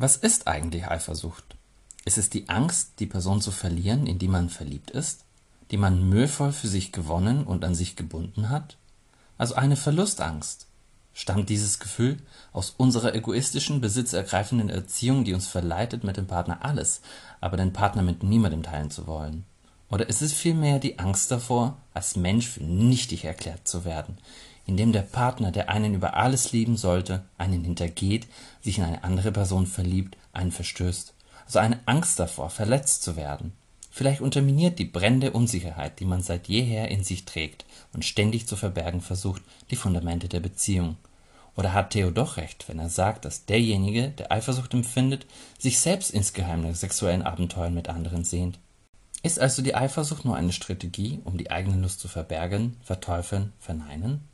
Was ist eigentlich Eifersucht? Ist es die Angst, die Person zu verlieren, in die man verliebt ist, die man mühevoll für sich gewonnen und an sich gebunden hat? Also eine Verlustangst. Stammt dieses Gefühl aus unserer egoistischen, besitzergreifenden Erziehung, die uns verleitet, mit dem Partner alles, aber den Partner mit niemandem teilen zu wollen? Oder ist es vielmehr die Angst davor, als Mensch für nichtig erklärt zu werden, indem der Partner, der einen über alles lieben sollte, einen hintergeht, sich in eine andere Person verliebt, einen verstößt. Also eine Angst davor, verletzt zu werden. Vielleicht unterminiert die brennende Unsicherheit, die man seit jeher in sich trägt und ständig zu verbergen versucht, die Fundamente der Beziehung. Oder hat Theo doch recht, wenn er sagt, dass derjenige, der Eifersucht empfindet, sich selbst insgeheim nach sexuellen Abenteuern mit anderen sehnt? Ist also die Eifersucht nur eine Strategie, um die eigene Lust zu verbergen, verteufeln, verneinen?